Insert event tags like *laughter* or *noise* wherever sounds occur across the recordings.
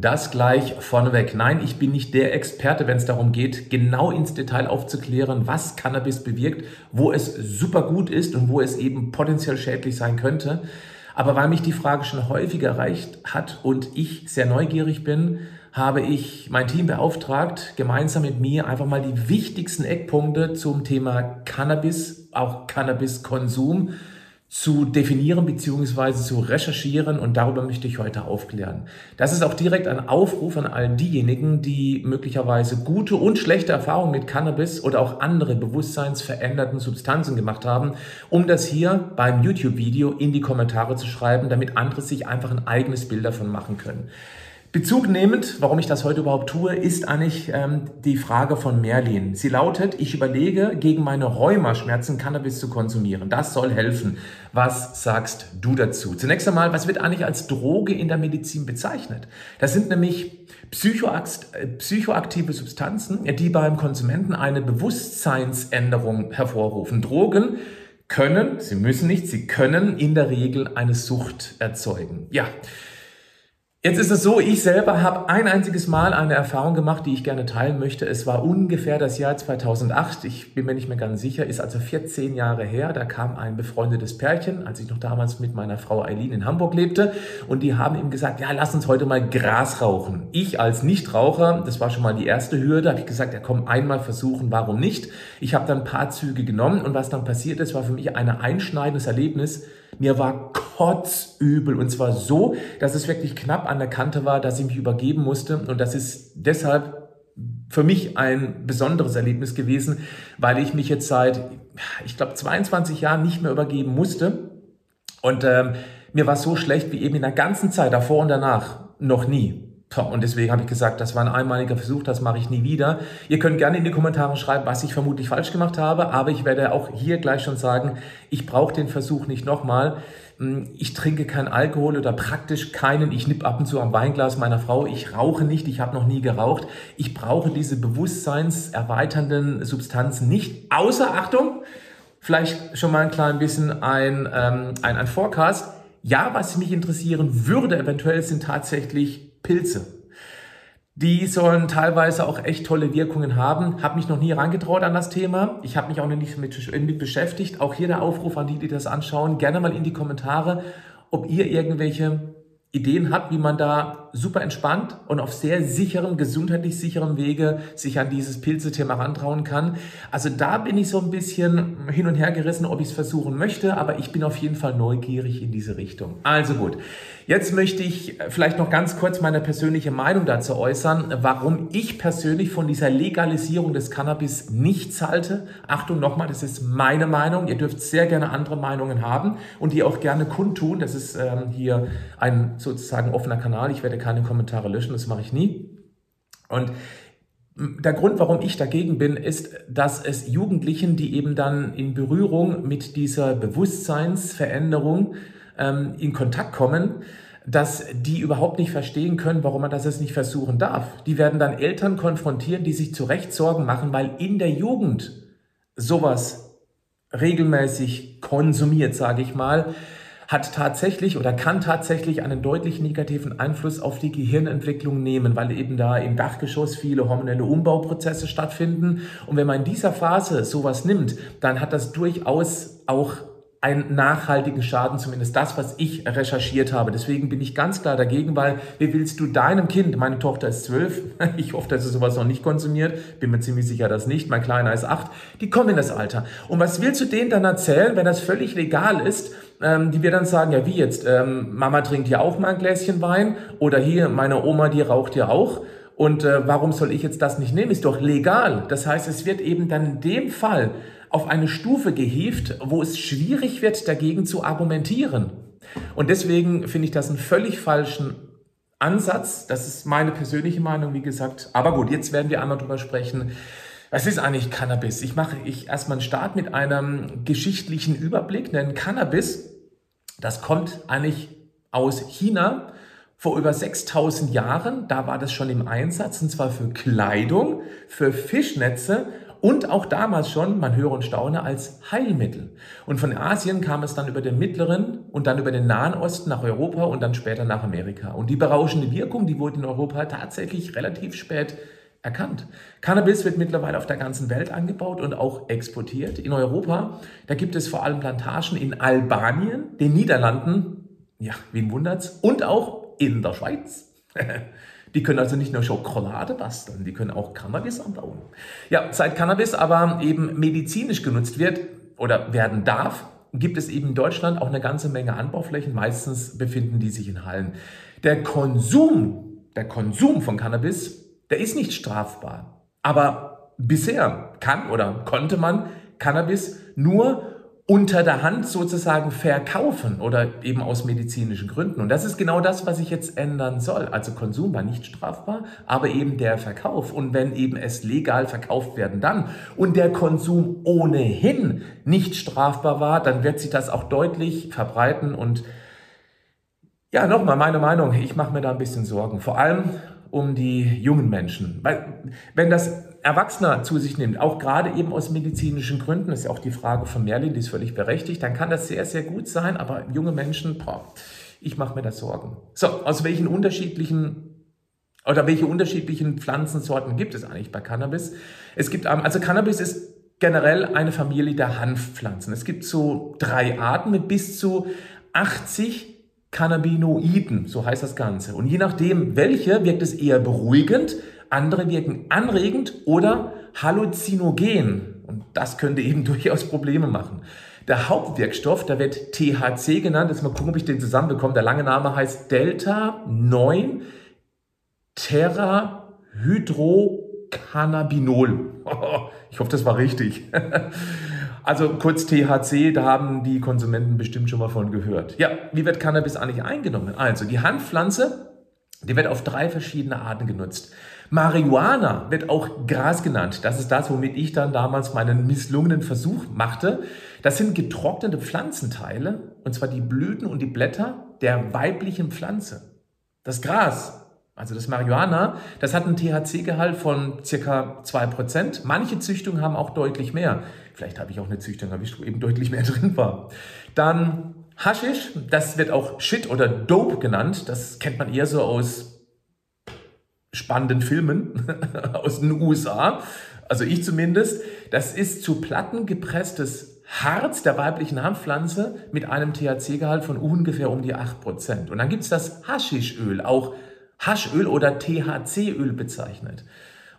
Das gleich vorneweg. Nein, ich bin nicht der Experte, wenn es darum geht, genau ins Detail aufzuklären, was Cannabis bewirkt, wo es super gut ist und wo es eben potenziell schädlich sein könnte. Aber weil mich die Frage schon häufig erreicht hat und ich sehr neugierig bin, habe ich mein Team beauftragt, gemeinsam mit mir einfach mal die wichtigsten Eckpunkte zum Thema Cannabis, auch Cannabiskonsum zu definieren bzw. zu recherchieren und darüber möchte ich heute aufklären. Das ist auch direkt ein Aufruf an all diejenigen, die möglicherweise gute und schlechte Erfahrungen mit Cannabis oder auch andere bewusstseinsveränderten Substanzen gemacht haben, um das hier beim YouTube-Video in die Kommentare zu schreiben, damit andere sich einfach ein eigenes Bild davon machen können. Bezug nehmend, warum ich das heute überhaupt tue, ist eigentlich ähm, die Frage von Merlin. Sie lautet, ich überlege, gegen meine Rheumaschmerzen Cannabis zu konsumieren. Das soll helfen. Was sagst du dazu? Zunächst einmal, was wird eigentlich als Droge in der Medizin bezeichnet? Das sind nämlich äh, psychoaktive Substanzen, die beim Konsumenten eine Bewusstseinsänderung hervorrufen. Drogen können, sie müssen nicht, sie können in der Regel eine Sucht erzeugen. Ja. Jetzt ist es so, ich selber habe ein einziges Mal eine Erfahrung gemacht, die ich gerne teilen möchte. Es war ungefähr das Jahr 2008. Ich bin mir nicht mehr ganz sicher, ist also 14 Jahre her. Da kam ein befreundetes Pärchen, als ich noch damals mit meiner Frau Eileen in Hamburg lebte. Und die haben ihm gesagt, ja, lass uns heute mal Gras rauchen. Ich als Nichtraucher, das war schon mal die erste Hürde, habe ich gesagt, ja komm, einmal versuchen, warum nicht? Ich habe dann ein paar Züge genommen und was dann passiert ist, war für mich ein einschneidendes Erlebnis. Mir war kotzübel. Und zwar so, dass es wirklich knapp an der Kante war, dass ich mich übergeben musste. Und das ist deshalb für mich ein besonderes Erlebnis gewesen, weil ich mich jetzt seit, ich glaube, 22 Jahren nicht mehr übergeben musste. Und ähm, mir war so schlecht wie eben in der ganzen Zeit davor und danach noch nie. Und deswegen habe ich gesagt, das war ein einmaliger Versuch, das mache ich nie wieder. Ihr könnt gerne in die Kommentare schreiben, was ich vermutlich falsch gemacht habe, aber ich werde auch hier gleich schon sagen, ich brauche den Versuch nicht nochmal. Hm, ich trinke keinen Alkohol oder praktisch keinen. Ich nipp ab und zu am Weinglas meiner Frau. Ich rauche nicht, ich habe noch nie geraucht. Ich brauche diese bewusstseinserweiternden Substanzen nicht. Außer, Achtung, vielleicht schon mal ein klein bisschen ein, ähm, ein, ein Forecast. Ja, was mich interessieren würde eventuell sind tatsächlich Pilze. Die sollen teilweise auch echt tolle Wirkungen haben. Habe mich noch nie herangetraut an das Thema. Ich habe mich auch noch nicht mit, mit beschäftigt. Auch hier der Aufruf an die, die das anschauen. Gerne mal in die Kommentare, ob ihr irgendwelche Ideen habt, wie man da super entspannt und auf sehr sicherem, gesundheitlich sicherem Wege sich an dieses Pilzethema rantrauen kann. Also da bin ich so ein bisschen hin und her gerissen, ob ich es versuchen möchte, aber ich bin auf jeden Fall neugierig in diese Richtung. Also gut, jetzt möchte ich vielleicht noch ganz kurz meine persönliche Meinung dazu äußern, warum ich persönlich von dieser Legalisierung des Cannabis nichts halte. Achtung nochmal, das ist meine Meinung. Ihr dürft sehr gerne andere Meinungen haben und die auch gerne kundtun. Das ist ähm, hier ein sozusagen offener Kanal. Ich werde keine Kommentare löschen, das mache ich nie. Und der Grund, warum ich dagegen bin, ist, dass es Jugendlichen, die eben dann in Berührung mit dieser Bewusstseinsveränderung ähm, in Kontakt kommen, dass die überhaupt nicht verstehen können, warum man das jetzt nicht versuchen darf. Die werden dann Eltern konfrontieren, die sich zu Recht Sorgen machen, weil in der Jugend sowas regelmäßig konsumiert, sage ich mal, hat tatsächlich oder kann tatsächlich einen deutlich negativen Einfluss auf die Gehirnentwicklung nehmen, weil eben da im Dachgeschoss viele hormonelle Umbauprozesse stattfinden. Und wenn man in dieser Phase sowas nimmt, dann hat das durchaus auch einen nachhaltigen Schaden, zumindest das, was ich recherchiert habe. Deswegen bin ich ganz klar dagegen, weil wie willst du deinem Kind, meine Tochter ist zwölf, *laughs* ich hoffe, dass sie sowas noch nicht konsumiert, bin mir ziemlich sicher, dass nicht, mein Kleiner ist acht, die kommen in das Alter. Und was willst du denen dann erzählen, wenn das völlig legal ist, ähm, die wir dann sagen, ja wie jetzt, ähm, Mama trinkt ja auch mal ein Gläschen Wein oder hier, meine Oma, die raucht ja auch. Und äh, warum soll ich jetzt das nicht nehmen? Ist doch legal. Das heißt, es wird eben dann in dem Fall auf eine Stufe gehievt, wo es schwierig wird, dagegen zu argumentieren. Und deswegen finde ich das einen völlig falschen Ansatz. Das ist meine persönliche Meinung, wie gesagt. Aber gut, jetzt werden wir einmal drüber sprechen. Was ist eigentlich Cannabis? Ich mache ich erstmal einen Start mit einem geschichtlichen Überblick, denn Cannabis Das kommt eigentlich aus China vor über 6000 Jahren. Da war das schon im Einsatz und zwar für Kleidung, für Fischnetze und auch damals schon, man höre und staune, als Heilmittel. Und von Asien kam es dann über den Mittleren und dann über den Nahen Osten nach Europa und dann später nach Amerika. Und die berauschende Wirkung, die wurde in Europa tatsächlich relativ spät erkannt. Cannabis wird mittlerweile auf der ganzen Welt angebaut und auch exportiert. In Europa, da gibt es vor allem Plantagen in Albanien, den Niederlanden, ja, wen wundert's, und auch in der Schweiz. *laughs* Die können also nicht nur Schokolade basteln, die können auch Cannabis anbauen. Ja, seit Cannabis aber eben medizinisch genutzt wird oder werden darf, gibt es eben in Deutschland auch eine ganze Menge Anbauflächen. Meistens befinden die sich in Hallen. Der Konsum, der Konsum von Cannabis der ist nicht strafbar. Aber bisher kann oder konnte man Cannabis nur unter der Hand sozusagen verkaufen oder eben aus medizinischen Gründen. Und das ist genau das, was sich jetzt ändern soll. Also Konsum war nicht strafbar, aber eben der Verkauf. Und wenn eben es legal verkauft werden dann und der Konsum ohnehin nicht strafbar war, dann wird sich das auch deutlich verbreiten und ja, nochmal meine Meinung, ich mache mir da ein bisschen Sorgen. Vor allem um die jungen Menschen. Weil, wenn das Erwachsener zu sich nimmt, auch gerade eben aus medizinischen Gründen, ist ja auch die Frage von Merlin, die ist völlig berechtigt, dann kann das sehr, sehr gut sein, aber junge Menschen, boah, ich mache mir da Sorgen. So, aus welchen unterschiedlichen oder welche unterschiedlichen Pflanzensorten gibt es eigentlich bei Cannabis? Es gibt, also Cannabis ist generell eine Familie der Hanfpflanzen. Es gibt so drei Arten mit bis zu 80 Cannabinoiden, so heißt das Ganze. Und je nachdem, welche, wirkt es eher beruhigend, andere wirken anregend oder halluzinogen. Und das könnte eben *laughs* durchaus Probleme machen. Der Hauptwirkstoff, da wird THC genannt. Jetzt mal gucken, ob ich den zusammenbekomme. Der lange Name heißt Delta 9 Terrahydrocannabinol. *laughs* Ich hoffe, das war richtig. *laughs* Also kurz THC, da haben die Konsumenten bestimmt schon mal von gehört. Ja, wie wird Cannabis eigentlich eingenommen? Also die Hanfpflanze, die wird auf drei verschiedene Arten genutzt. Marihuana wird auch Gras genannt. Das ist das, womit ich dann damals meinen misslungenen Versuch machte. Das sind getrocknete Pflanzenteile, und zwar die Blüten und die Blätter der weiblichen Pflanze. Das Gras also das Marihuana, das hat einen THC-Gehalt von circa 2%. Manche Züchtungen haben auch deutlich mehr. Vielleicht habe ich auch eine Züchtung, habe ich eben deutlich mehr *laughs* drin war. Dann Haschisch, das wird auch Shit oder Dope genannt. Das kennt man eher so aus spannenden Filmen *laughs* aus den USA. Also ich zumindest. Das ist zu Platten gepresstes Harz der weiblichen Hanfpflanze mit einem THC-Gehalt von ungefähr um die 8%. Und dann gibt es das Haschischöl, auch Haschöl oder THC-Öl bezeichnet.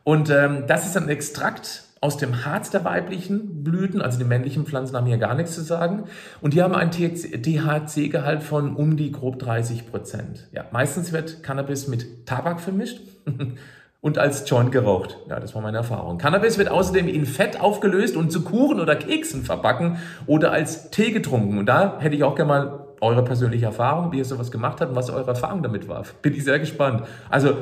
Und ähm, das ist ein Extrakt aus dem Harz der weiblichen Blüten, also die männlichen Pflanzen haben hier gar nichts zu sagen. Und die haben einen THC-Gehalt von um die grob 30 Prozent. Ja, meistens wird Cannabis mit Tabak vermischt *laughs* und als Joint geraucht. Ja, das war meine Erfahrung. Cannabis wird außerdem in Fett aufgelöst und zu Kuchen oder Keksen verbacken oder als Tee getrunken. Und da hätte ich auch gerne mal eure persönliche Erfahrung, wie ihr sowas gemacht habt und was eure Erfahrung damit war. Bin ich sehr gespannt. Also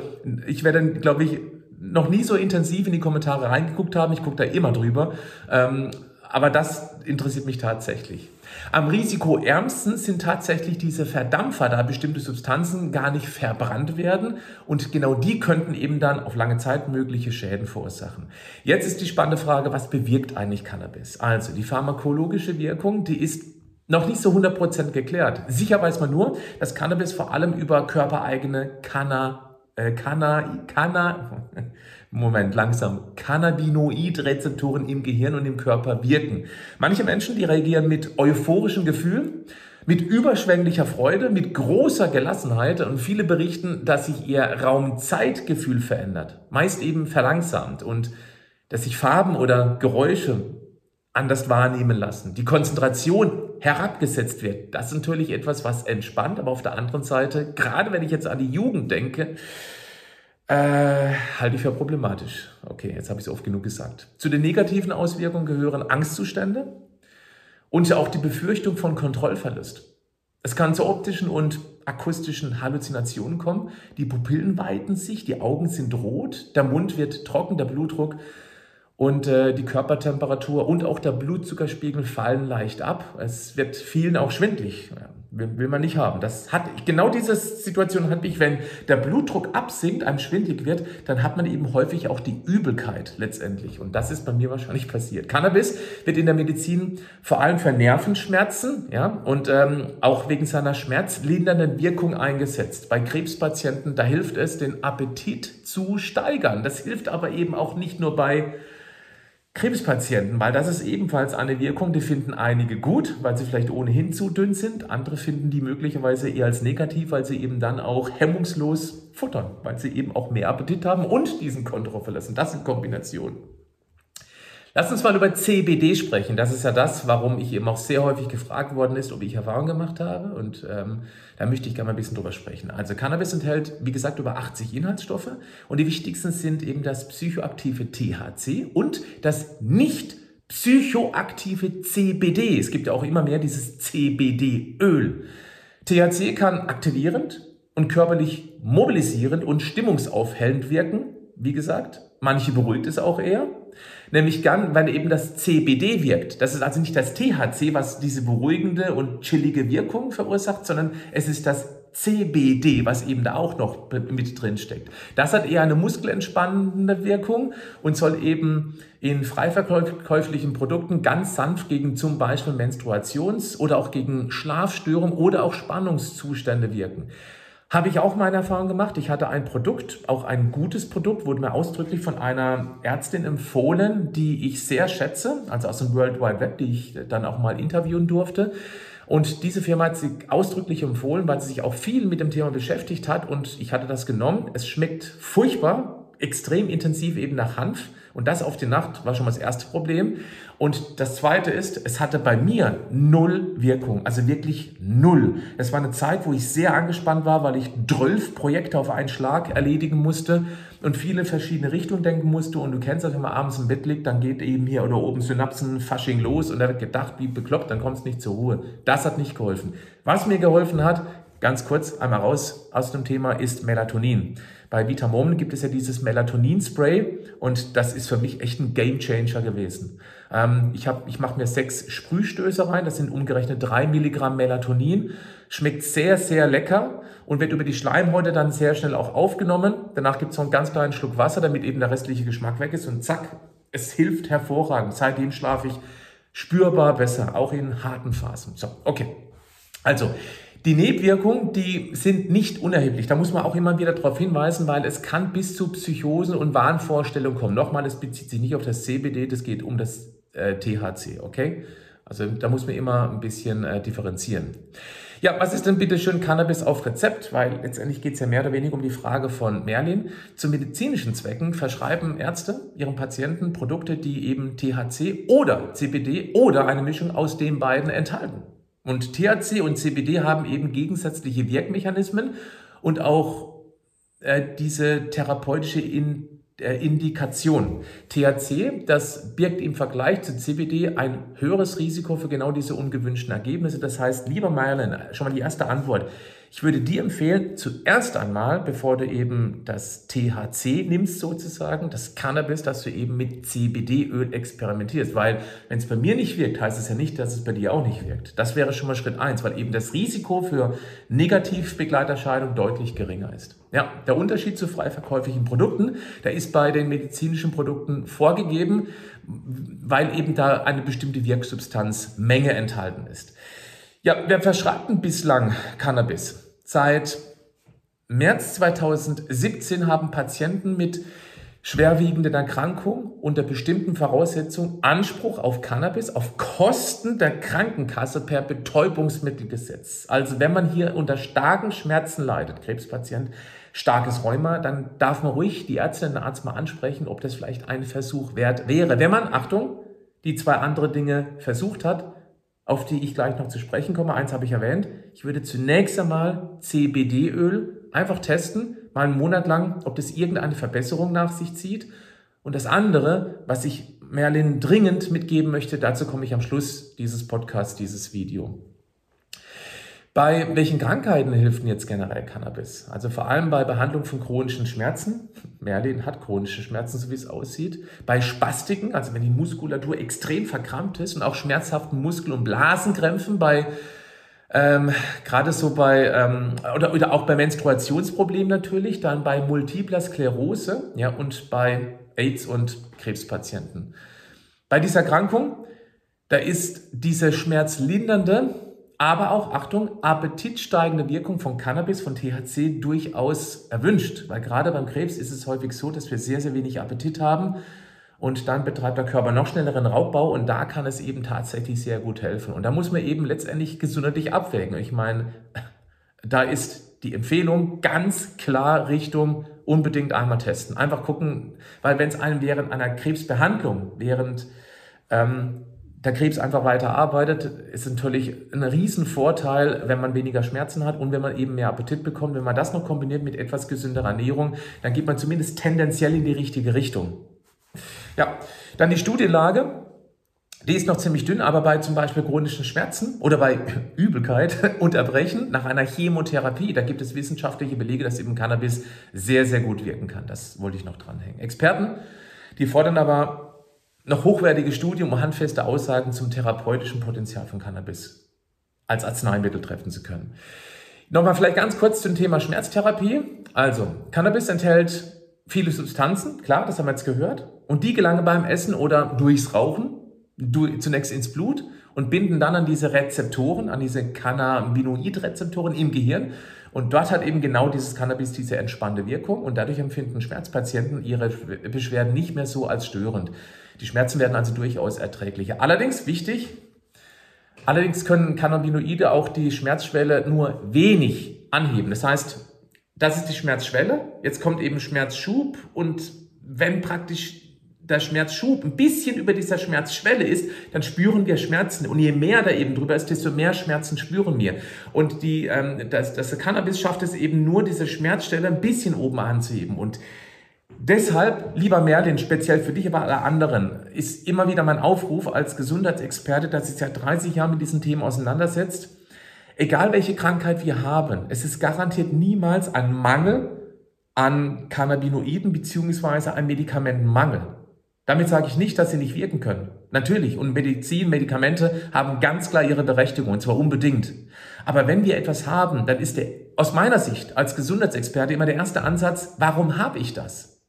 ich werde, glaube ich, noch nie so intensiv in die Kommentare reingeguckt haben. Ich gucke da immer drüber. Ähm, aber das interessiert mich tatsächlich. Am risikoärmsten sind tatsächlich diese Verdampfer, da bestimmte Substanzen gar nicht verbrannt werden und genau die könnten eben dann auf lange Zeit mögliche Schäden verursachen. Jetzt ist die spannende Frage, was bewirkt eigentlich Cannabis? Also die pharmakologische Wirkung, die ist noch nicht so 100% geklärt. Sicher weiß man nur, dass Cannabis vor allem über körpereigene Canna, äh, Canna, Canna, Moment, langsam, Cannabinoid-Rezeptoren im Gehirn und im Körper wirken. Manche Menschen, die reagieren mit euphorischen Gefühlen, mit überschwänglicher Freude, mit großer Gelassenheit und viele berichten, dass sich ihr Raumzeitgefühl verändert, meist eben verlangsamt und dass sich Farben oder Geräusche anders wahrnehmen lassen. Die Konzentration herabgesetzt wird. Das ist natürlich etwas, was entspannt, aber auf der anderen Seite, gerade wenn ich jetzt an die Jugend denke, äh, halte ich für problematisch. Okay, jetzt habe ich es oft genug gesagt. Zu den negativen Auswirkungen gehören Angstzustände und auch die Befürchtung von Kontrollverlust. Es kann zu optischen und akustischen Halluzinationen kommen. Die Pupillen weiten sich, die Augen sind rot, der Mund wird trocken, der Blutdruck und äh, die Körpertemperatur und auch der Blutzuckerspiegel fallen leicht ab. Es wird vielen auch schwindlig. Will man nicht haben. Das hat, genau diese Situation hatte ich, wenn der Blutdruck absinkt, einem schwindlig wird, dann hat man eben häufig auch die Übelkeit letztendlich. Und das ist bei mir wahrscheinlich passiert. Cannabis wird in der Medizin vor allem für Nervenschmerzen, ja, und ähm, auch wegen seiner schmerzlindernden Wirkung eingesetzt. Bei Krebspatienten, da hilft es, den Appetit zu steigern. Das hilft aber eben auch nicht nur bei Krebspatienten, weil das ist ebenfalls eine Wirkung, die finden einige gut, weil sie vielleicht ohnehin zu dünn sind. Andere finden die möglicherweise eher als negativ, weil sie eben dann auch hemmungslos futtern, weil sie eben auch mehr Appetit haben und diesen Kontroll verlassen. Das sind Kombinationen. Lass uns mal über CBD sprechen. Das ist ja das, warum ich eben auch sehr häufig gefragt worden ist, ob ich Erfahrung gemacht habe. Und ähm, da möchte ich gerne mal ein bisschen drüber sprechen. Also Cannabis enthält, wie gesagt, über 80 Inhaltsstoffe. Und die wichtigsten sind eben das psychoaktive THC und das nicht psychoaktive CBD. Es gibt ja auch immer mehr dieses CBD-Öl. THC kann aktivierend und körperlich mobilisierend und stimmungsaufhellend wirken. Wie gesagt, manche beruhigt es auch eher. Nämlich dann, weil eben das CBD wirkt. Das ist also nicht das THC, was diese beruhigende und chillige Wirkung verursacht, sondern es ist das CBD, was eben da auch noch mit drin steckt. Das hat eher eine muskelentspannende Wirkung und soll eben in frei verkäuflichen Produkten ganz sanft gegen zum Beispiel Menstruations- oder auch gegen Schlafstörungen oder auch Spannungszustände wirken. Habe ich auch meine Erfahrung gemacht. Ich hatte ein Produkt, auch ein gutes Produkt, wurde mir ausdrücklich von einer Ärztin empfohlen, die ich sehr schätze, also aus dem World Wide Web, die ich dann auch mal interviewen durfte. Und diese Firma hat sie ausdrücklich empfohlen, weil sie sich auch viel mit dem Thema beschäftigt hat und ich hatte das genommen. Es schmeckt furchtbar, extrem intensiv eben nach Hanf. Und das auf die Nacht war schon mal das erste Problem. Und das zweite ist, es hatte bei mir null Wirkung, also wirklich null. Es war eine Zeit, wo ich sehr angespannt war, weil ich zwölf Projekte auf einen Schlag erledigen musste und viele verschiedene Richtungen denken musste. Und du kennst das, wenn man abends im Bett liegt, dann geht eben hier oder oben Synapsen, Fasching los und da wird gedacht, wie bekloppt, dann kommst du nicht zur Ruhe. Das hat nicht geholfen. Was mir geholfen hat, ganz kurz einmal raus aus dem Thema, ist Melatonin. Bei Vitamom gibt es ja dieses Melatonin-Spray und das ist für mich echt ein Gamechanger gewesen. Ähm, ich ich mache mir sechs Sprühstöße rein, das sind umgerechnet drei Milligramm Melatonin. Schmeckt sehr, sehr lecker und wird über die Schleimhäute dann sehr schnell auch aufgenommen. Danach gibt es noch einen ganz kleinen Schluck Wasser, damit eben der restliche Geschmack weg ist und zack, es hilft hervorragend. Seitdem schlafe ich spürbar besser, auch in harten Phasen. So, okay. Also, die Nebenwirkungen, die sind nicht unerheblich. Da muss man auch immer wieder darauf hinweisen, weil es kann bis zu Psychosen und Wahnvorstellungen kommen. Nochmal, es bezieht sich nicht auf das CBD, das geht um das äh, THC, okay? Also da muss man immer ein bisschen äh, differenzieren. Ja, was ist denn bitte schön Cannabis auf Rezept? Weil letztendlich geht es ja mehr oder weniger um die Frage von Merlin. Zu medizinischen Zwecken verschreiben Ärzte ihren Patienten Produkte, die eben THC oder CBD oder eine Mischung aus den beiden enthalten. Und THC und CBD haben eben gegensätzliche Wirkmechanismen und auch äh, diese therapeutische In äh, Indikation. THC, das birgt im Vergleich zu CBD ein höheres Risiko für genau diese ungewünschten Ergebnisse. Das heißt, lieber Mylan, schon mal die erste Antwort. Ich würde dir empfehlen, zuerst einmal, bevor du eben das THC nimmst sozusagen, das Cannabis, dass du eben mit CBD-Öl experimentierst. Weil wenn es bei mir nicht wirkt, heißt es ja nicht, dass es bei dir auch nicht wirkt. Das wäre schon mal Schritt eins, weil eben das Risiko für Negativbegleiterscheinung deutlich geringer ist. Ja, der Unterschied zu frei verkäuflichen Produkten, der ist bei den medizinischen Produkten vorgegeben, weil eben da eine bestimmte Wirksubstanzmenge enthalten ist. Ja, wer verschreibt denn bislang Cannabis? Seit März 2017 haben Patienten mit schwerwiegenden Erkrankungen unter bestimmten Voraussetzungen Anspruch auf Cannabis auf Kosten der Krankenkasse per Betäubungsmittelgesetz. Also wenn man hier unter starken Schmerzen leidet, Krebspatient, starkes Rheuma, dann darf man ruhig die Ärztin, den Arzt mal ansprechen, ob das vielleicht ein Versuch wert wäre. Wenn man, Achtung, die zwei andere Dinge versucht hat, auf die ich gleich noch zu sprechen komme. Eins habe ich erwähnt. Ich würde zunächst einmal CBD-Öl einfach testen, mal einen Monat lang, ob das irgendeine Verbesserung nach sich zieht. Und das andere, was ich Merlin dringend mitgeben möchte, dazu komme ich am Schluss dieses Podcasts, dieses Video. Bei welchen Krankheiten hilft denn jetzt generell Cannabis? Also vor allem bei Behandlung von chronischen Schmerzen. Merlin hat chronische Schmerzen, so wie es aussieht. Bei Spastiken, also wenn die Muskulatur extrem verkrampft ist und auch schmerzhaften Muskel- und Blasenkrämpfen bei Ähm, Gerade so bei, ähm, oder, oder auch bei Menstruationsproblemen natürlich, dann bei multipler Sklerose ja, und bei AIDS- und Krebspatienten. Bei dieser Erkrankung, da ist diese schmerzlindernde, aber auch, Achtung, appetitsteigende Wirkung von Cannabis, von THC durchaus erwünscht. Weil gerade beim Krebs ist es häufig so, dass wir sehr, sehr wenig Appetit haben und dann betreibt der Körper noch schnelleren Raubbau und da kann es eben tatsächlich sehr gut helfen. Und da muss man eben letztendlich gesundheitlich abwägen. Ich meine, da ist die Empfehlung ganz klar Richtung unbedingt einmal testen. Einfach gucken, weil wenn es einem während einer Krebsbehandlung, während ähm, der Krebs einfach weiter arbeitet, ist natürlich ein Riesenvorteil, wenn man weniger Schmerzen hat und wenn man eben mehr Appetit bekommt. Wenn man das noch kombiniert mit etwas gesünderer Ernährung, dann geht man zumindest tendenziell in die richtige Richtung. Ja, dann die Studienlage. Die ist noch ziemlich dünn, aber bei zum Beispiel chronischen Schmerzen oder bei *laughs* Übelkeit, *laughs* Unterbrechen nach einer Chemotherapie, da gibt es wissenschaftliche Belege, dass eben Cannabis sehr, sehr gut wirken kann. Das wollte ich noch dranhängen. Experten, die fordern aber noch hochwertige Studien, um handfeste Aussagen zum therapeutischen Potenzial von Cannabis als Arzneimittel treffen zu können. Nochmal vielleicht ganz kurz zum Thema Schmerztherapie. Also, Cannabis enthält viele Substanzen, klar, das haben wir jetzt gehört, und die gelangen beim Essen oder durchs Rauchen zunächst ins Blut und binden dann an diese Rezeptoren, an diese Cannabinoid-Rezeptoren im Gehirn. Und dort hat eben genau dieses Cannabis diese entspannende Wirkung und dadurch empfinden Schmerzpatienten ihre Beschwerden nicht mehr so als störend. Die Schmerzen werden also durchaus erträglicher. Allerdings wichtig, allerdings können Cannabinoide auch die Schmerzschwelle nur wenig anheben. Das heißt, das ist die Schmerzschwelle. Jetzt kommt eben Schmerzschub und wenn praktisch der Schmerzschub ein bisschen über dieser Schmerzschwelle ist, dann spüren wir Schmerzen. Und je mehr da eben drüber ist, desto mehr Schmerzen spüren wir. Und die, ähm, das, das Cannabis schafft es eben nur, diese Schmerzstelle ein bisschen oben anzuheben. Und deshalb, lieber Merlin, speziell für dich, aber alle anderen, ist immer wieder mein Aufruf als Gesundheitsexperte, der sich seit 30 Jahren mit diesen Themen auseinandersetzt. Egal welche Krankheit wir haben, es ist garantiert niemals ein Mangel an Cannabinoiden beziehungsweise ein Medikamentenmangel. Damit sage ich nicht, dass sie nicht wirken können. Natürlich. Und Medizin, Medikamente haben ganz klar ihre Berechtigung, und zwar unbedingt. Aber wenn wir etwas haben, dann ist der, aus meiner Sicht als Gesundheitsexperte immer der erste Ansatz, warum habe ich das?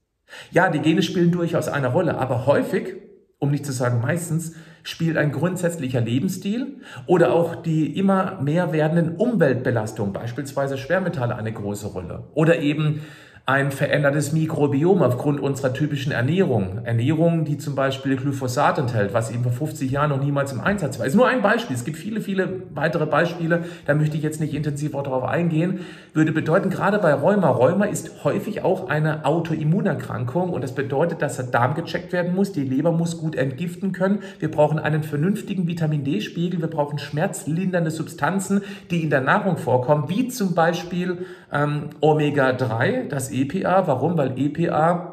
Ja, die Gene spielen durchaus eine Rolle, aber häufig, um nicht zu sagen meistens, spielt ein grundsätzlicher Lebensstil oder auch die immer mehr werdenden Umweltbelastungen, beispielsweise Schwermetalle, eine große Rolle. Oder eben ein verändertes Mikrobiom aufgrund unserer typischen Ernährung. Ernährung, die zum Beispiel Glyphosat enthält, was eben vor 50 Jahren noch niemals im Einsatz war. Ist nur ein Beispiel. Es gibt viele, viele weitere Beispiele. Da möchte ich jetzt nicht intensiv auch darauf eingehen. Würde bedeuten, gerade bei Rheuma, Rheuma ist häufig auch eine Autoimmunerkrankung und das bedeutet, dass der Darm gecheckt werden muss. Die Leber muss gut entgiften können. Wir brauchen einen vernünftigen Vitamin D-Spiegel. Wir brauchen schmerzlindernde Substanzen, die in der Nahrung vorkommen, wie zum Beispiel ähm, Omega-3, das EPA. Warum? Weil EPA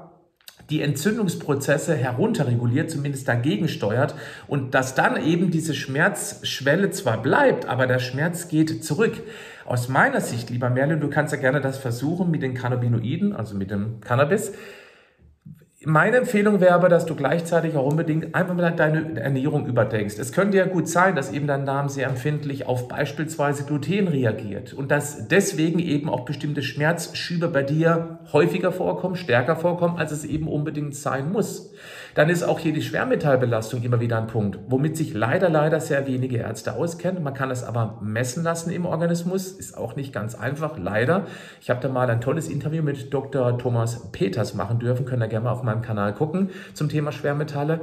die Entzündungsprozesse herunterreguliert, zumindest dagegen steuert und dass dann eben diese Schmerzschwelle zwar bleibt, aber der Schmerz geht zurück. Aus meiner Sicht, lieber Merlin, du kannst ja gerne das versuchen mit den Cannabinoiden, also mit dem Cannabis. Meine Empfehlung wäre aber, dass du gleichzeitig auch unbedingt einfach mal deine Ernährung überdenkst. Es könnte ja gut sein, dass eben dein Darm sehr empfindlich auf beispielsweise Gluten reagiert und dass deswegen eben auch bestimmte Schmerzschübe bei dir häufiger vorkommen, stärker vorkommen, als es eben unbedingt sein muss. Dann ist auch hier die Schwermetallbelastung immer wieder ein Punkt, womit sich leider, leider sehr wenige Ärzte auskennen. Man kann es aber messen lassen im Organismus, ist auch nicht ganz einfach, leider. Ich habe da mal ein tolles Interview mit Dr. Thomas Peters machen dürfen, könnt ihr gerne mal auf meinem Kanal gucken zum Thema Schwermetalle,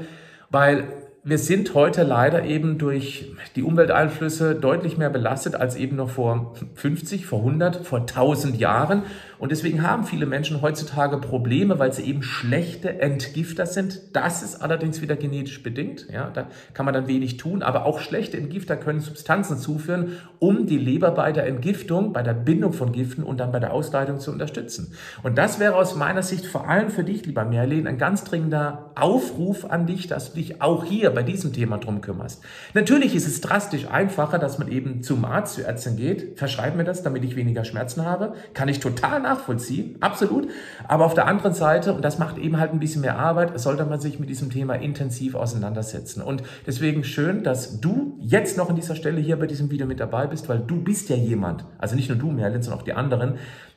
weil wir sind heute leider eben durch die Umwelteinflüsse deutlich mehr belastet als eben noch vor 50, vor 100, vor 1000 Jahren. Und deswegen haben viele Menschen heutzutage Probleme, weil sie eben schlechte Entgifter sind. Das ist allerdings wieder genetisch bedingt. Ja, da kann man dann wenig tun. Aber auch schlechte Entgifter können Substanzen zuführen, um die Leber bei der Entgiftung, bei der Bindung von Giften und dann bei der Ausleitung zu unterstützen. Und das wäre aus meiner Sicht vor allem für dich, lieber Merlin, ein ganz dringender Aufruf an dich, dass du dich auch hier bei diesem Thema drum kümmerst. Natürlich ist es drastisch einfacher, dass man eben zum Arzt, zur Ärztin geht. Verschreib mir das, damit ich weniger Schmerzen habe. Kann ich total nachvollziehen nachvollziehen, absolut. Aber auf der anderen Seite, und das macht eben halt ein bisschen mehr Arbeit, sollte man sich mit diesem Thema intensiv auseinandersetzen. Und deswegen schön, dass du jetzt noch an dieser Stelle hier bei diesem Video mit dabei bist, weil du bist ja jemand, also nicht nur du, Merlin, sondern auch die anderen,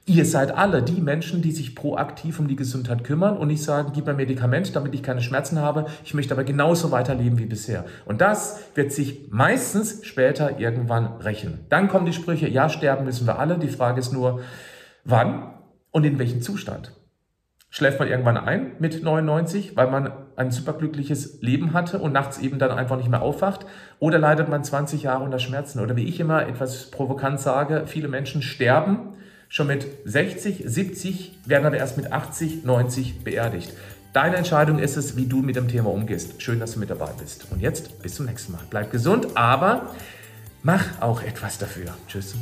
Ihr seid alle die Menschen, die sich proaktiv um die Gesundheit kümmern und nicht sagen, gib mir Medikament, damit ich keine Schmerzen habe. Ich möchte aber genauso weiterleben wie bisher. Und das wird sich meistens später irgendwann rächen. Dann kommen die Sprüche, ja, sterben müssen wir alle. Die Frage ist nur, wann und in welchem Zustand. Schläft man irgendwann ein mit 99, weil man ein superglückliches Leben hatte und nachts eben dann einfach nicht mehr aufwacht? Oder leidet man 20 Jahre unter Schmerzen? Oder wie ich immer etwas provokant sage, viele Menschen sterben schon mit 60, 70, werden aber erst mit 80, 90 beerdigt. Deine Entscheidung ist es, wie du mit dem Thema umgehst. Schön, dass du mit dabei bist. Und jetzt bis zum nächsten Mal. Bleib gesund, aber mach auch etwas dafür. Tschüss.